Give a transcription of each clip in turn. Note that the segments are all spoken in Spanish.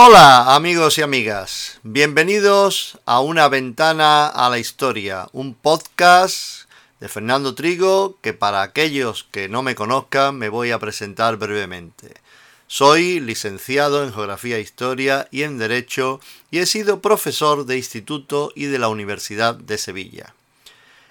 Hola amigos y amigas, bienvenidos a Una ventana a la historia, un podcast de Fernando Trigo que para aquellos que no me conozcan me voy a presentar brevemente. Soy licenciado en Geografía e Historia y en Derecho y he sido profesor de instituto y de la Universidad de Sevilla.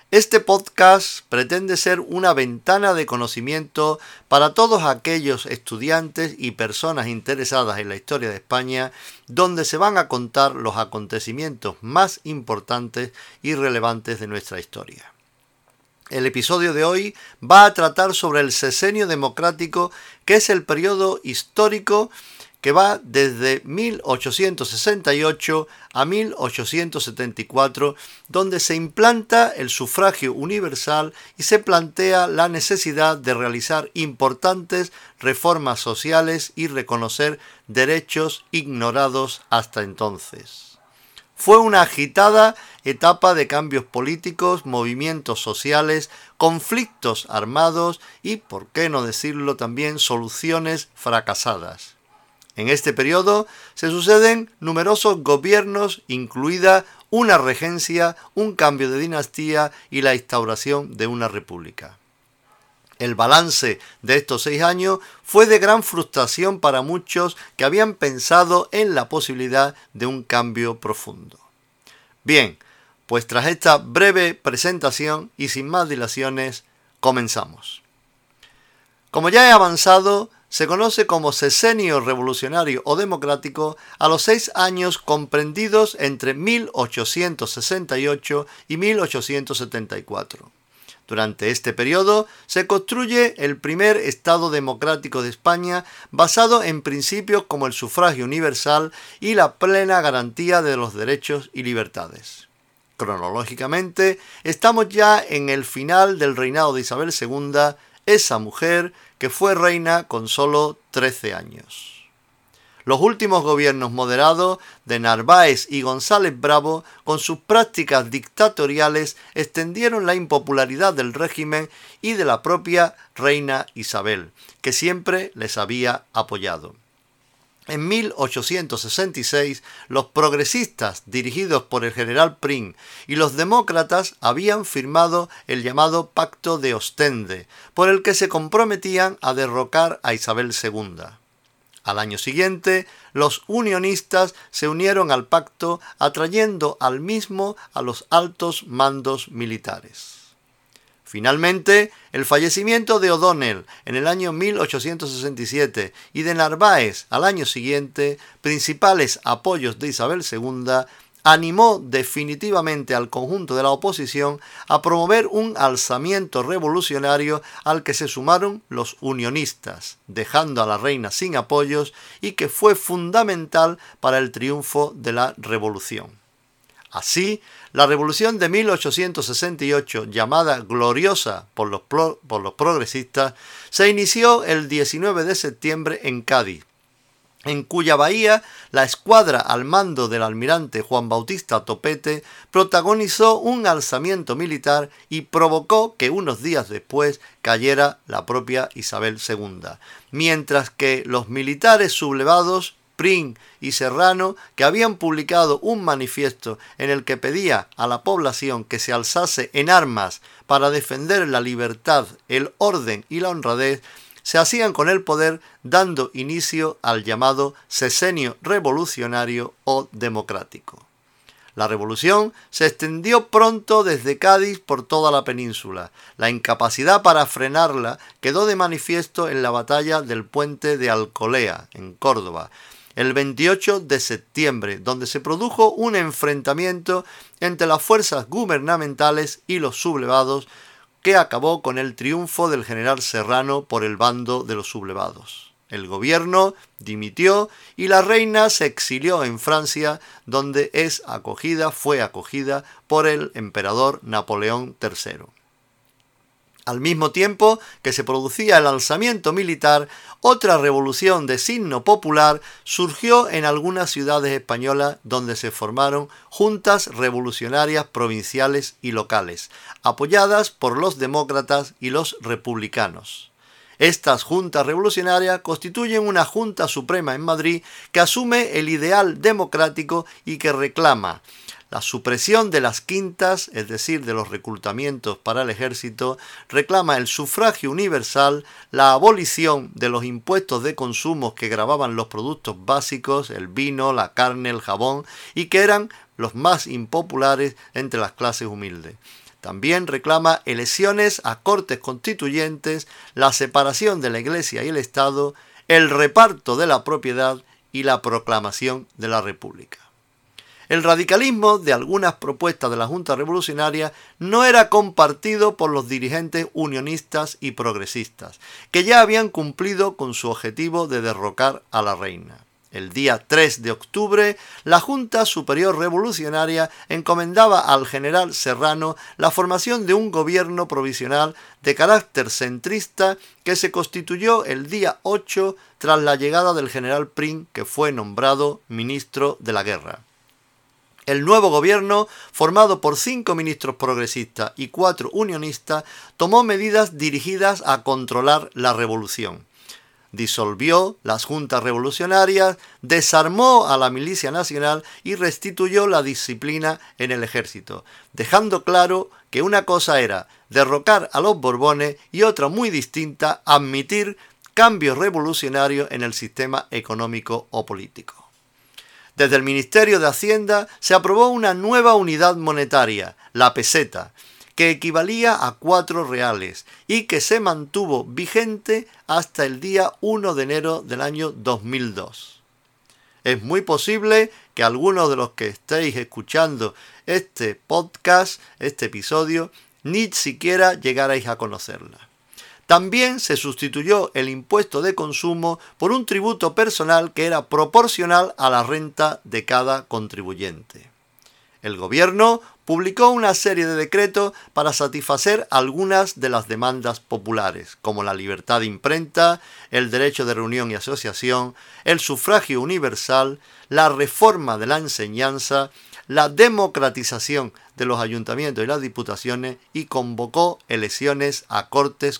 Este podcast pretende ser una ventana de conocimiento para todos aquellos estudiantes y personas interesadas en la historia de España, donde se van a contar los acontecimientos más importantes y relevantes de nuestra historia. El episodio de hoy va a tratar sobre el sesenio democrático, que es el periodo histórico que va desde 1868 a 1874, donde se implanta el sufragio universal y se plantea la necesidad de realizar importantes reformas sociales y reconocer derechos ignorados hasta entonces. Fue una agitada etapa de cambios políticos, movimientos sociales, conflictos armados y, por qué no decirlo también, soluciones fracasadas. En este periodo se suceden numerosos gobiernos, incluida una regencia, un cambio de dinastía y la instauración de una república. El balance de estos seis años fue de gran frustración para muchos que habían pensado en la posibilidad de un cambio profundo. Bien, pues tras esta breve presentación y sin más dilaciones, comenzamos. Como ya he avanzado, se conoce como sesenio revolucionario o democrático a los seis años comprendidos entre 1868 y 1874. Durante este periodo se construye el primer Estado democrático de España basado en principios como el sufragio universal y la plena garantía de los derechos y libertades. Cronológicamente, estamos ya en el final del reinado de Isabel II, esa mujer que fue reina con solo 13 años. Los últimos gobiernos moderados de Narváez y González Bravo, con sus prácticas dictatoriales, extendieron la impopularidad del régimen y de la propia reina Isabel, que siempre les había apoyado. En 1866, los progresistas, dirigidos por el general Prim, y los demócratas habían firmado el llamado Pacto de Ostende, por el que se comprometían a derrocar a Isabel II. Al año siguiente, los unionistas se unieron al pacto, atrayendo al mismo a los altos mandos militares. Finalmente, el fallecimiento de O'Donnell en el año 1867 y de Narváez al año siguiente, principales apoyos de Isabel II, animó definitivamente al conjunto de la oposición a promover un alzamiento revolucionario al que se sumaron los unionistas, dejando a la reina sin apoyos y que fue fundamental para el triunfo de la revolución. Así, la revolución de 1868, llamada gloriosa por los, progresistas, se inició el 19 de septiembre en Cádiz, en cuya bahía la escuadra al mando del almirante Juan Bautista Topete protagonizó un alzamiento militar y provocó que unos días después cayera la propia Isabel II, mientras que los militares sublevados Prim y Serrano, que habían publicado un manifiesto en el que pedía a la población que se alzase en armas para defender la libertad, el orden y la honradez, se hacían con el poder dando inicio al llamado sesenio revolucionario o democrático. La revolución se extendió pronto desde Cádiz por toda la península. La incapacidad para frenarla quedó de manifiesto en la batalla del puente de Alcolea, en Córdoba, el 28 de septiembre, donde se produjo un enfrentamiento entre las fuerzas gubernamentales y los sublevados que acabó con el triunfo del general Serrano por el bando de los sublevados. El gobierno dimitió y la reina se exilió en Francia, donde es acogida, fue acogida por el emperador Napoleón III. Al mismo tiempo que se producía el alzamiento militar, otra revolución de signo popular surgió en algunas ciudades españolas donde se formaron juntas revolucionarias provinciales y locales, apoyadas por los demócratas y los republicanos. Estas juntas revolucionarias constituyen una Junta Suprema en Madrid que asume el ideal democrático y que reclama la supresión de las quintas, es decir, de los reclutamientos para el ejército, reclama el sufragio universal, la abolición de los impuestos de consumo que grababan los productos básicos, el vino, la carne, el jabón, y que eran los más impopulares entre las clases humildes. También reclama elecciones a cortes constituyentes, la separación de la Iglesia y el Estado, el reparto de la propiedad y la proclamación de la República. El radicalismo de algunas propuestas de la Junta Revolucionaria no era compartido por los dirigentes unionistas y progresistas, que ya habían cumplido con su objetivo de derrocar a la reina. El día 3 de octubre, la Junta Superior Revolucionaria encomendaba al general Serrano la formación de un gobierno provisional de carácter centrista que se constituyó el día 8 tras la llegada del general Prim, que fue nombrado ministro de la guerra. El nuevo gobierno, formado por cinco ministros progresistas y cuatro unionistas, tomó medidas dirigidas a controlar la revolución. Disolvió las juntas revolucionarias, desarmó a la milicia nacional y restituyó la disciplina en el ejército, dejando claro que una cosa era derrocar a los Borbones y otra muy distinta, admitir cambios revolucionarios en el sistema económico o político. Desde el Ministerio de Hacienda se aprobó una nueva unidad monetaria, la peseta, que equivalía a cuatro reales y que se mantuvo vigente hasta el día 1 de enero del año 2002. Es muy posible que algunos de los que estéis escuchando este podcast, este episodio, ni siquiera llegarais a conocerla. También se sustituyó el impuesto de consumo por un tributo personal que era proporcional a la renta de cada contribuyente. El gobierno publicó una serie de decretos para satisfacer algunas de las demandas populares, como la libertad de imprenta, el derecho de reunión y asociación, el sufragio universal, la reforma de la enseñanza, la democratización de los ayuntamientos y las diputaciones y convocó elecciones a cortes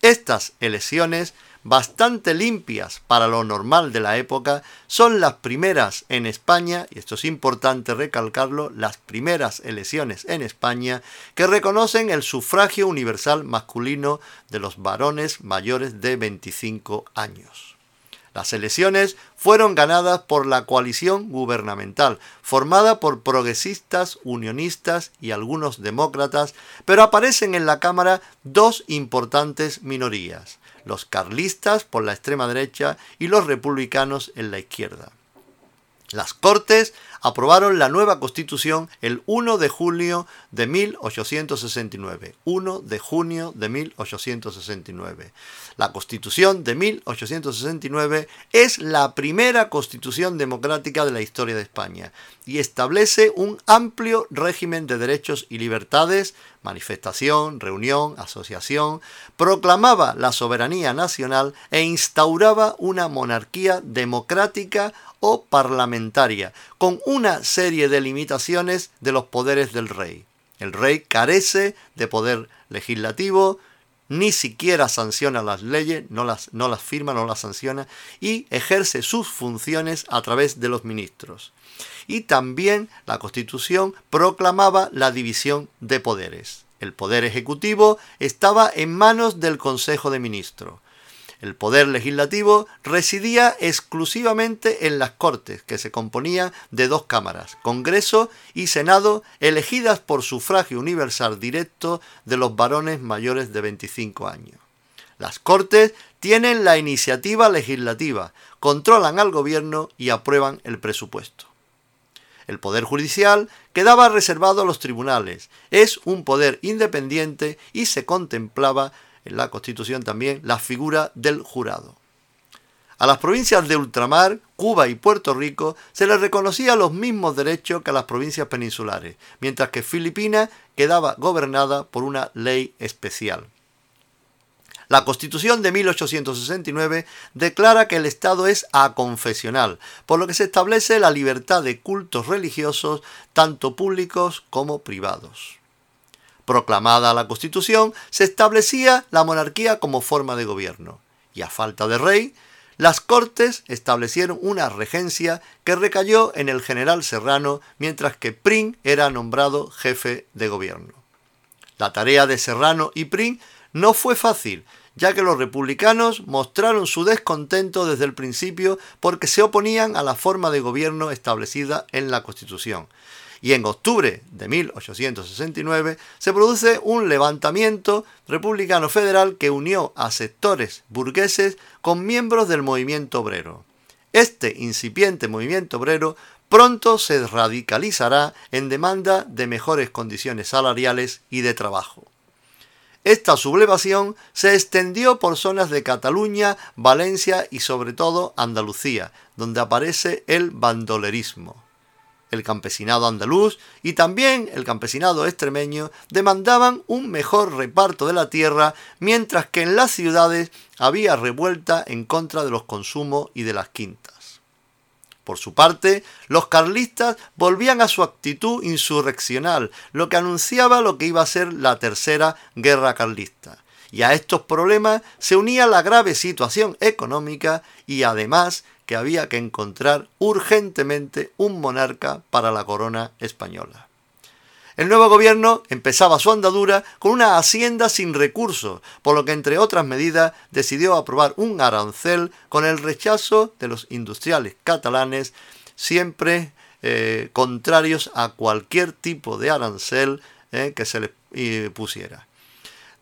Estas elecciones, bastante limpias para lo normal de la época, son las primeras en España, y esto es importante recalcarlo, las primeras elecciones en España que reconocen el sufragio universal masculino de los varones mayores de 25 años. Las elecciones fueron ganadas por la coalición gubernamental, formada por progresistas, unionistas y algunos demócratas, pero aparecen en la Cámara dos importantes minorías, los carlistas por la extrema derecha y los republicanos en la izquierda. Las Cortes aprobaron la nueva Constitución el 1 de junio de 1869. 1 de junio de 1869. La Constitución de 1869 es la primera constitución democrática de la historia de España y establece un amplio régimen de derechos y libertades, manifestación, reunión, asociación, proclamaba la soberanía nacional e instauraba una monarquía democrática o parlamentaria, con una serie de limitaciones de los poderes del rey. El rey carece de poder legislativo, ni siquiera sanciona las leyes, no las, no las firma, no las sanciona, y ejerce sus funciones a través de los ministros. Y también la Constitución proclamaba la división de poderes. El poder ejecutivo estaba en manos del Consejo de Ministros. El poder legislativo residía exclusivamente en las Cortes, que se componían de dos cámaras, Congreso y Senado, elegidas por sufragio universal directo de los varones mayores de 25 años. Las Cortes tienen la iniciativa legislativa, controlan al gobierno y aprueban el presupuesto. El poder judicial quedaba reservado a los tribunales, es un poder independiente y se contemplaba en la Constitución también la figura del jurado. A las provincias de ultramar, Cuba y Puerto Rico se les reconocía los mismos derechos que a las provincias peninsulares, mientras que Filipinas quedaba gobernada por una ley especial. La Constitución de 1869 declara que el Estado es aconfesional, por lo que se establece la libertad de cultos religiosos, tanto públicos como privados. Proclamada la Constitución, se establecía la monarquía como forma de gobierno, y a falta de rey, las Cortes establecieron una regencia que recayó en el general Serrano, mientras que Prim era nombrado jefe de gobierno. La tarea de Serrano y Prim no fue fácil, ya que los republicanos mostraron su descontento desde el principio porque se oponían a la forma de gobierno establecida en la Constitución. Y en octubre de 1869 se produce un levantamiento republicano federal que unió a sectores burgueses con miembros del movimiento obrero. Este incipiente movimiento obrero pronto se radicalizará en demanda de mejores condiciones salariales y de trabajo. Esta sublevación se extendió por zonas de Cataluña, Valencia y sobre todo Andalucía, donde aparece el bandolerismo. El campesinado andaluz y también el campesinado extremeño demandaban un mejor reparto de la tierra, mientras que en las ciudades había revuelta en contra de los consumos y de las quintas. Por su parte, los carlistas volvían a su actitud insurreccional, lo que anunciaba lo que iba a ser la tercera guerra carlista. Y a estos problemas se unía la grave situación económica y además que había que encontrar urgentemente un monarca para la corona española. El nuevo gobierno empezaba su andadura con una hacienda sin recursos, por lo que entre otras medidas decidió aprobar un arancel con el rechazo de los industriales catalanes, siempre eh, contrarios a cualquier tipo de arancel eh, que se les eh, pusiera.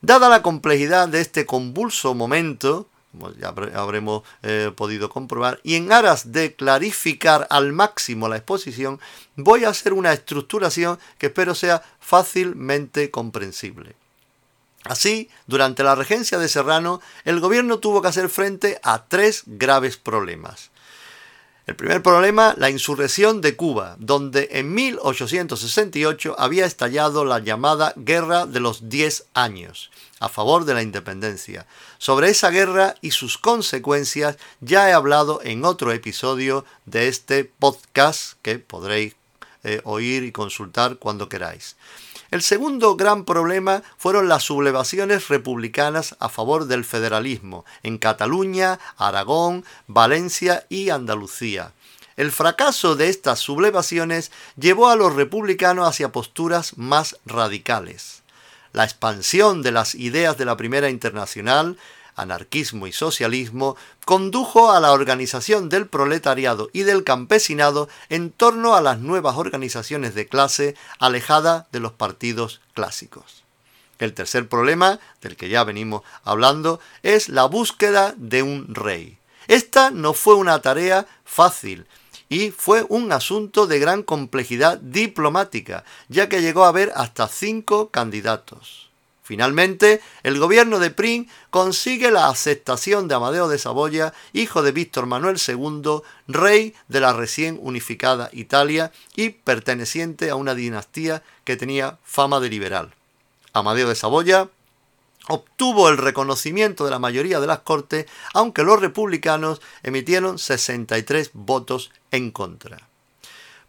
Dada la complejidad de este convulso momento, como ya habremos eh, podido comprobar, y en aras de clarificar al máximo la exposición, voy a hacer una estructuración que espero sea fácilmente comprensible. Así, durante la regencia de Serrano, el gobierno tuvo que hacer frente a tres graves problemas. El primer problema, la insurrección de Cuba, donde en 1868 había estallado la llamada Guerra de los Diez Años, a favor de la independencia. Sobre esa guerra y sus consecuencias ya he hablado en otro episodio de este podcast que podréis eh, oír y consultar cuando queráis. El segundo gran problema fueron las sublevaciones republicanas a favor del federalismo en Cataluña, Aragón, Valencia y Andalucía. El fracaso de estas sublevaciones llevó a los republicanos hacia posturas más radicales. La expansión de las ideas de la Primera Internacional anarquismo y socialismo, condujo a la organización del proletariado y del campesinado en torno a las nuevas organizaciones de clase alejadas de los partidos clásicos. El tercer problema, del que ya venimos hablando, es la búsqueda de un rey. Esta no fue una tarea fácil, y fue un asunto de gran complejidad diplomática, ya que llegó a haber hasta cinco candidatos. Finalmente, el gobierno de Prim consigue la aceptación de Amadeo de Saboya, hijo de Víctor Manuel II, rey de la recién unificada Italia y perteneciente a una dinastía que tenía fama de liberal. Amadeo de Saboya obtuvo el reconocimiento de la mayoría de las cortes, aunque los republicanos emitieron 63 votos en contra.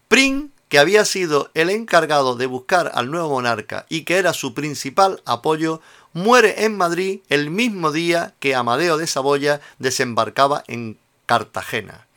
Prim que había sido el encargado de buscar al nuevo monarca y que era su principal apoyo, muere en Madrid el mismo día que Amadeo de Saboya desembarcaba en Cartagena.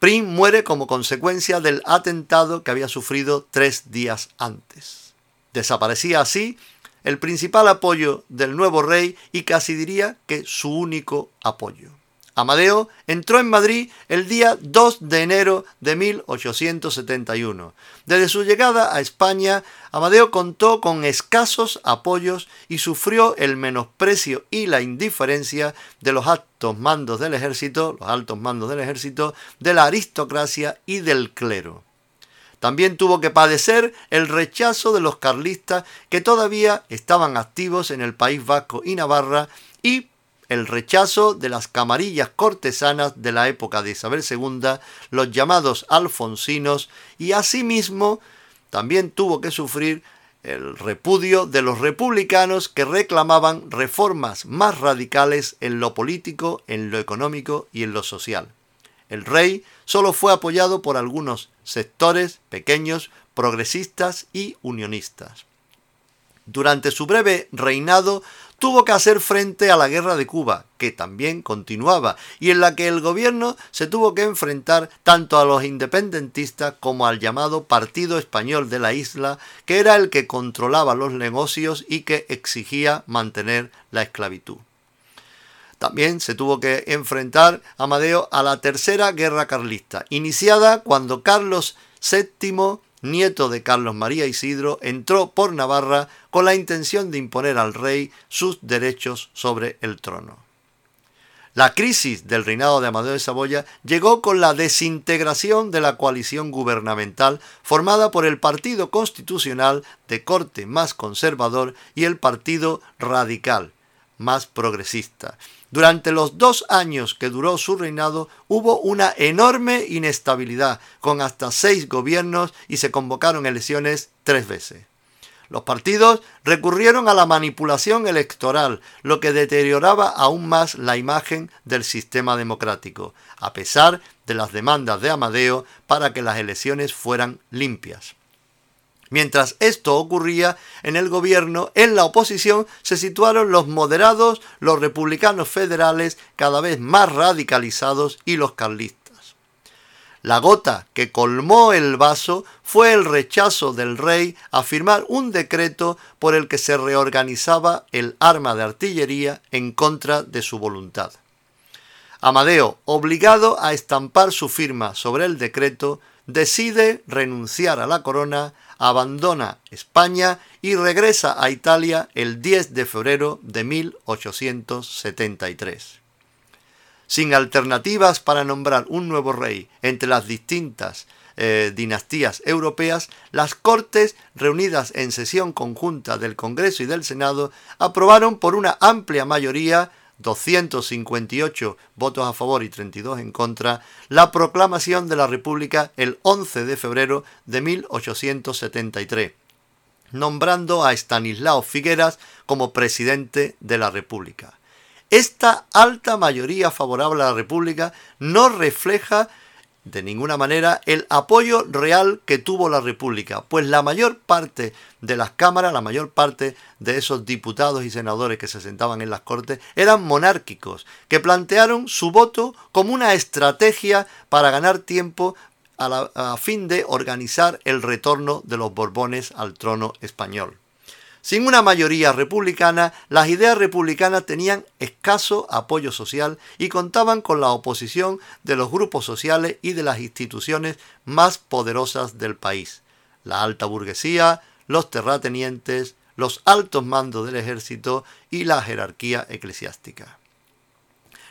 Prim muere como consecuencia del atentado que había sufrido tres días antes. Desaparecía así el principal apoyo del nuevo rey y casi diría que su único apoyo. Amadeo entró en Madrid el día 2 de enero de 1871. Desde su llegada a España, Amadeo contó con escasos apoyos y sufrió el menosprecio y la indiferencia de los altos mandos del ejército, los altos mandos del ejército, de la aristocracia y del clero. También tuvo que padecer el rechazo de los carlistas que todavía estaban activos en el País Vasco y Navarra y el rechazo de las camarillas cortesanas de la época de Isabel II, los llamados alfonsinos, y asimismo también tuvo que sufrir el repudio de los republicanos que reclamaban reformas más radicales en lo político, en lo económico y en lo social. El rey solo fue apoyado por algunos sectores pequeños, progresistas y unionistas. Durante su breve reinado tuvo que hacer frente a la guerra de Cuba, que también continuaba, y en la que el gobierno se tuvo que enfrentar tanto a los independentistas como al llamado Partido Español de la isla, que era el que controlaba los negocios y que exigía mantener la esclavitud. También se tuvo que enfrentar Amadeo a la Tercera Guerra Carlista, iniciada cuando Carlos VII nieto de Carlos María Isidro, entró por Navarra con la intención de imponer al rey sus derechos sobre el trono. La crisis del reinado de Amadeo de Saboya llegó con la desintegración de la coalición gubernamental formada por el Partido Constitucional de corte más conservador y el Partido Radical más progresista, durante los dos años que duró su reinado hubo una enorme inestabilidad, con hasta seis gobiernos y se convocaron elecciones tres veces. Los partidos recurrieron a la manipulación electoral, lo que deterioraba aún más la imagen del sistema democrático, a pesar de las demandas de Amadeo para que las elecciones fueran limpias. Mientras esto ocurría en el gobierno, en la oposición se situaron los moderados, los republicanos federales cada vez más radicalizados y los carlistas. La gota que colmó el vaso fue el rechazo del rey a firmar un decreto por el que se reorganizaba el arma de artillería en contra de su voluntad. Amadeo, obligado a estampar su firma sobre el decreto, decide renunciar a la corona, abandona España y regresa a Italia el 10 de febrero de 1873. Sin alternativas para nombrar un nuevo rey entre las distintas eh, dinastías europeas, las Cortes, reunidas en sesión conjunta del Congreso y del Senado, aprobaron por una amplia mayoría 258 votos a favor y 32 en contra, la proclamación de la República el 11 de febrero de 1873, nombrando a Estanislao Figueras como presidente de la República. Esta alta mayoría favorable a la República no refleja de ninguna manera el apoyo real que tuvo la República, pues la mayor parte de las cámaras, la mayor parte de esos diputados y senadores que se sentaban en las Cortes eran monárquicos, que plantearon su voto como una estrategia para ganar tiempo a, a fin de organizar el retorno de los Borbones al trono español. Sin una mayoría republicana, las ideas republicanas tenían escaso apoyo social y contaban con la oposición de los grupos sociales y de las instituciones más poderosas del país, la alta burguesía, los terratenientes, los altos mandos del ejército y la jerarquía eclesiástica.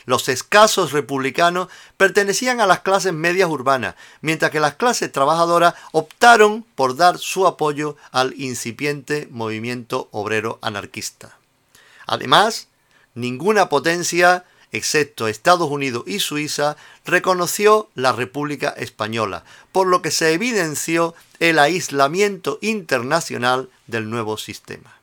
Los escasos republicanos pertenecían a las clases medias urbanas, mientras que las clases trabajadoras optaron por dar su apoyo al incipiente movimiento obrero anarquista. Además, ninguna potencia, excepto Estados Unidos y Suiza, reconoció la República Española, por lo que se evidenció el aislamiento internacional del nuevo sistema.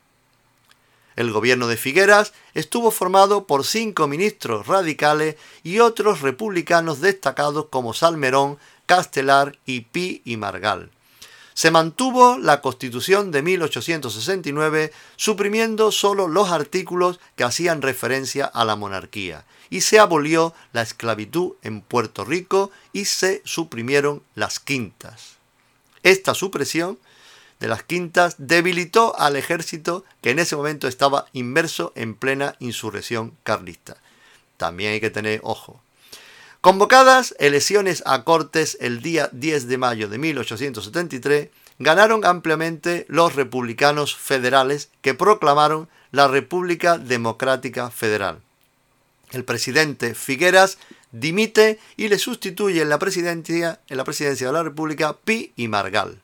El gobierno de Figueras estuvo formado por cinco ministros radicales y otros republicanos destacados como Salmerón, Castelar y Pi y Margal. Se mantuvo la Constitución de 1869, suprimiendo solo los artículos que hacían referencia a la monarquía, y se abolió la esclavitud en Puerto Rico y se suprimieron las quintas. Esta supresión de las quintas debilitó al ejército que en ese momento estaba inmerso en plena insurrección carlista. También hay que tener ojo. Convocadas elecciones a Cortes el día 10 de mayo de 1873, ganaron ampliamente los republicanos federales que proclamaron la República Democrática Federal. El presidente Figueras dimite y le sustituye en la presidencia, en la presidencia de la República Pi y Margal.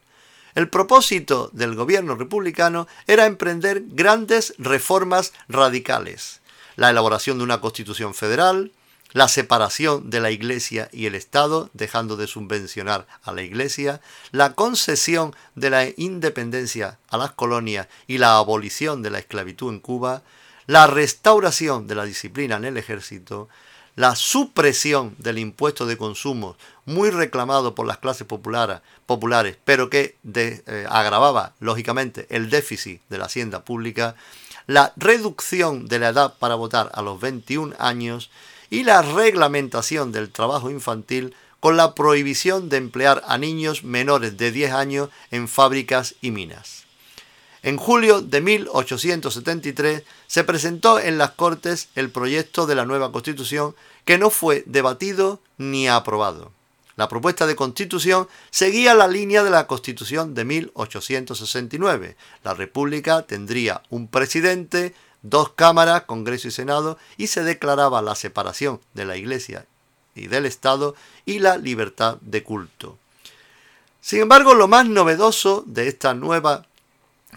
El propósito del gobierno republicano era emprender grandes reformas radicales, la elaboración de una constitución federal, la separación de la Iglesia y el Estado, dejando de subvencionar a la Iglesia, la concesión de la independencia a las colonias y la abolición de la esclavitud en Cuba, la restauración de la disciplina en el ejército, la supresión del impuesto de consumo, muy reclamado por las clases populares, pero que eh, agravaba, lógicamente, el déficit de la hacienda pública, la reducción de la edad para votar a los 21 años y la reglamentación del trabajo infantil con la prohibición de emplear a niños menores de 10 años en fábricas y minas. En julio de 1873 se presentó en las Cortes el proyecto de la nueva Constitución que no fue debatido ni aprobado. La propuesta de constitución seguía la línea de la Constitución de 1869. La República tendría un presidente, dos cámaras, Congreso y Senado, y se declaraba la separación de la Iglesia y del Estado y la libertad de culto. Sin embargo, lo más novedoso de esta nueva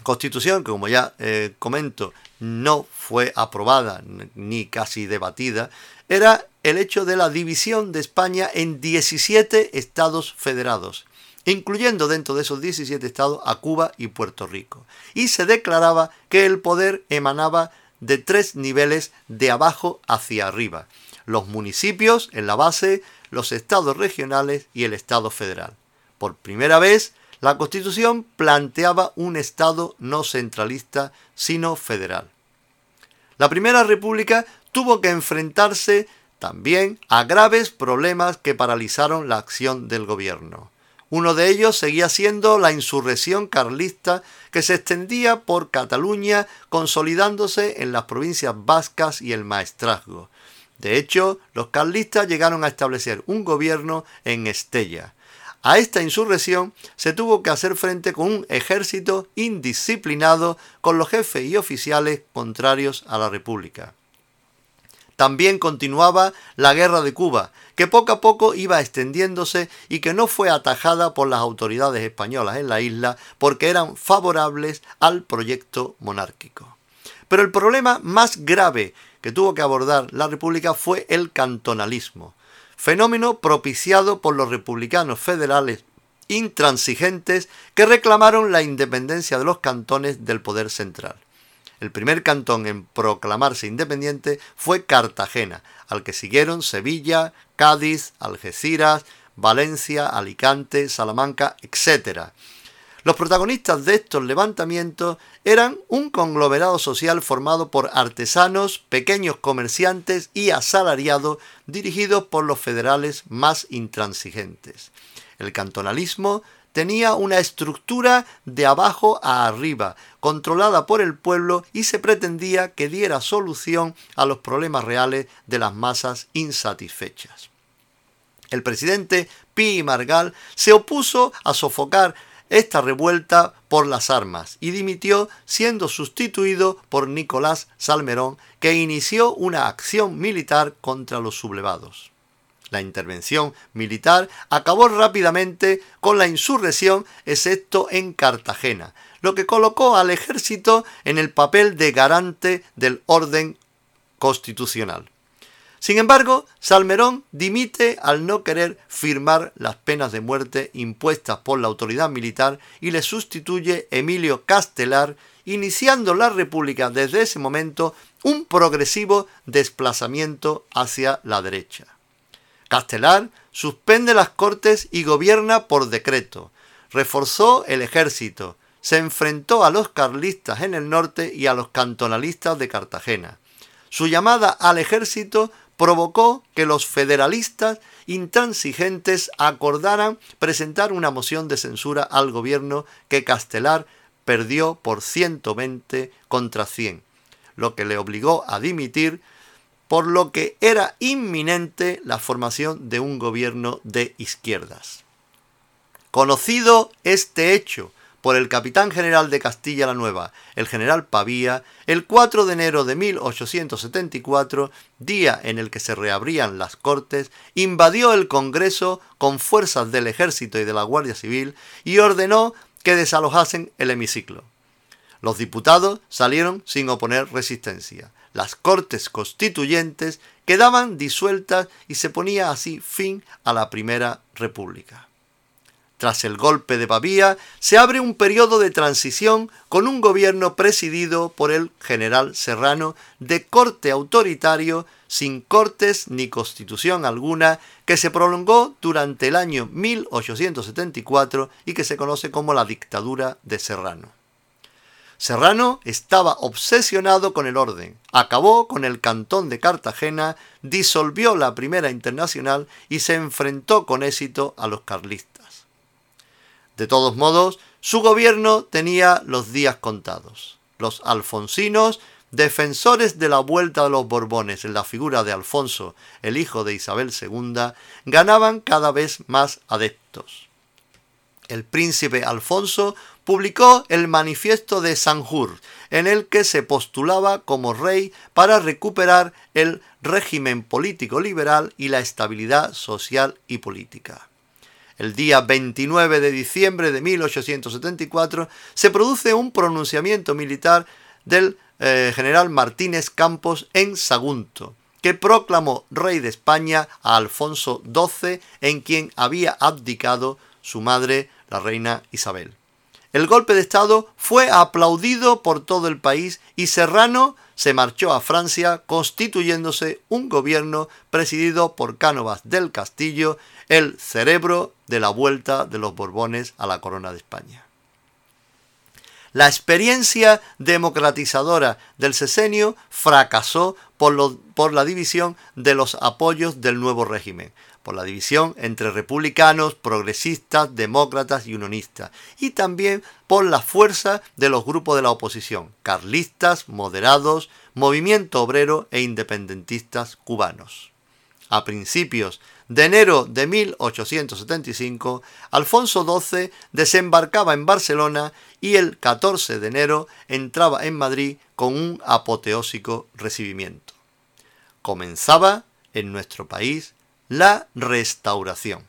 constitución, que como ya eh, comento, no fue aprobada ni casi debatida, era el hecho de la división de España en 17 estados federados, incluyendo dentro de esos 17 estados a Cuba y Puerto Rico. Y se declaraba que el poder emanaba de tres niveles de abajo hacia arriba. Los municipios en la base, los estados regionales y el estado federal. Por primera vez, la Constitución planteaba un Estado no centralista, sino federal. La Primera República tuvo que enfrentarse también a graves problemas que paralizaron la acción del gobierno. Uno de ellos seguía siendo la insurrección carlista que se extendía por Cataluña, consolidándose en las provincias vascas y el maestrazgo. De hecho, los carlistas llegaron a establecer un gobierno en Estella. A esta insurrección se tuvo que hacer frente con un ejército indisciplinado con los jefes y oficiales contrarios a la República. También continuaba la guerra de Cuba, que poco a poco iba extendiéndose y que no fue atajada por las autoridades españolas en la isla porque eran favorables al proyecto monárquico. Pero el problema más grave que tuvo que abordar la República fue el cantonalismo, fenómeno propiciado por los republicanos federales intransigentes que reclamaron la independencia de los cantones del poder central. El primer cantón en proclamarse independiente fue Cartagena, al que siguieron Sevilla, Cádiz, Algeciras, Valencia, Alicante, Salamanca, etc. Los protagonistas de estos levantamientos eran un conglomerado social formado por artesanos, pequeños comerciantes y asalariados dirigidos por los federales más intransigentes. El cantonalismo tenía una estructura de abajo a arriba, controlada por el pueblo y se pretendía que diera solución a los problemas reales de las masas insatisfechas. El presidente Pi Margal se opuso a sofocar esta revuelta por las armas y dimitió siendo sustituido por Nicolás Salmerón, que inició una acción militar contra los sublevados. La intervención militar acabó rápidamente con la insurrección, excepto en Cartagena, lo que colocó al ejército en el papel de garante del orden constitucional. Sin embargo, Salmerón dimite al no querer firmar las penas de muerte impuestas por la autoridad militar y le sustituye Emilio Castelar, iniciando la República desde ese momento un progresivo desplazamiento hacia la derecha. Castelar suspende las cortes y gobierna por decreto, reforzó el ejército, se enfrentó a los carlistas en el norte y a los cantonalistas de Cartagena. Su llamada al ejército provocó que los federalistas intransigentes acordaran presentar una moción de censura al gobierno que Castelar perdió por 120 contra 100, lo que le obligó a dimitir, por lo que era inminente la formación de un gobierno de izquierdas. Conocido este hecho por el capitán general de Castilla la Nueva, el general Pavía, el 4 de enero de 1874, día en el que se reabrían las Cortes, invadió el Congreso con fuerzas del Ejército y de la Guardia Civil y ordenó que desalojasen el hemiciclo. Los diputados salieron sin oponer resistencia. Las Cortes Constituyentes quedaban disueltas y se ponía así fin a la Primera República. Tras el golpe de Pavía, se abre un periodo de transición con un gobierno presidido por el general Serrano de corte autoritario, sin cortes ni constitución alguna, que se prolongó durante el año 1874 y que se conoce como la dictadura de Serrano. Serrano estaba obsesionado con el orden, acabó con el cantón de Cartagena, disolvió la Primera Internacional y se enfrentó con éxito a los carlistas. De todos modos, su gobierno tenía los días contados. Los alfonsinos, defensores de la vuelta de los Borbones en la figura de Alfonso, el hijo de Isabel II, ganaban cada vez más adeptos. El príncipe Alfonso publicó el manifiesto de Sanjur, en el que se postulaba como rey para recuperar el régimen político liberal y la estabilidad social y política. El día 29 de diciembre de 1874 se produce un pronunciamiento militar del eh, general Martínez Campos en Sagunto, que proclamó rey de España a Alfonso XII, en quien había abdicado su madre, la reina Isabel. El golpe de Estado fue aplaudido por todo el país y Serrano se marchó a Francia constituyéndose un gobierno presidido por Cánovas del Castillo, el cerebro de la vuelta de los Borbones a la corona de España. La experiencia democratizadora del sesenio fracasó por, por, la división de los apoyos del nuevo régimen, por la división entre republicanos, progresistas, demócratas y unionistas, y también por la fuerza de los grupos de la oposición, carlistas, moderados, movimiento obrero e independentistas cubanos. A principios de enero de 1875, Alfonso XII desembarcaba en Barcelona y el 14 de enero entraba en Madrid con un apoteósico recibimiento. Comenzaba en nuestro país la restauración.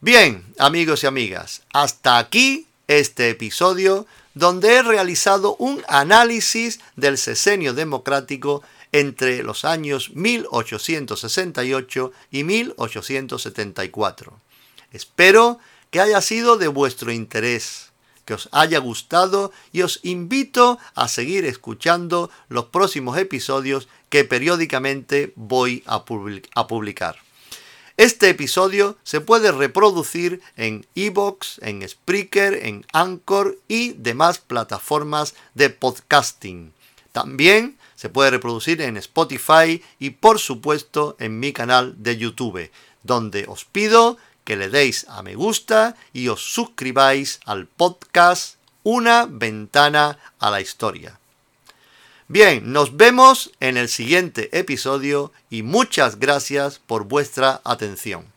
Bien, amigos y amigas, hasta aquí este episodio donde he realizado un análisis del sesenio democrático entre los años 1868 y 1874. Espero que haya sido de vuestro interés, que os haya gustado y os invito a seguir escuchando los próximos episodios que periódicamente voy a, publicar. Este episodio se puede reproducir en Evox, en Spreaker, en Anchor y demás plataformas de podcasting. También se puede reproducir en Spotify y por supuesto en mi canal de YouTube, donde os pido que le deis a me gusta y os suscribáis al podcast Una ventana a la historia. Bien, nos vemos en el siguiente episodio y muchas gracias por vuestra atención.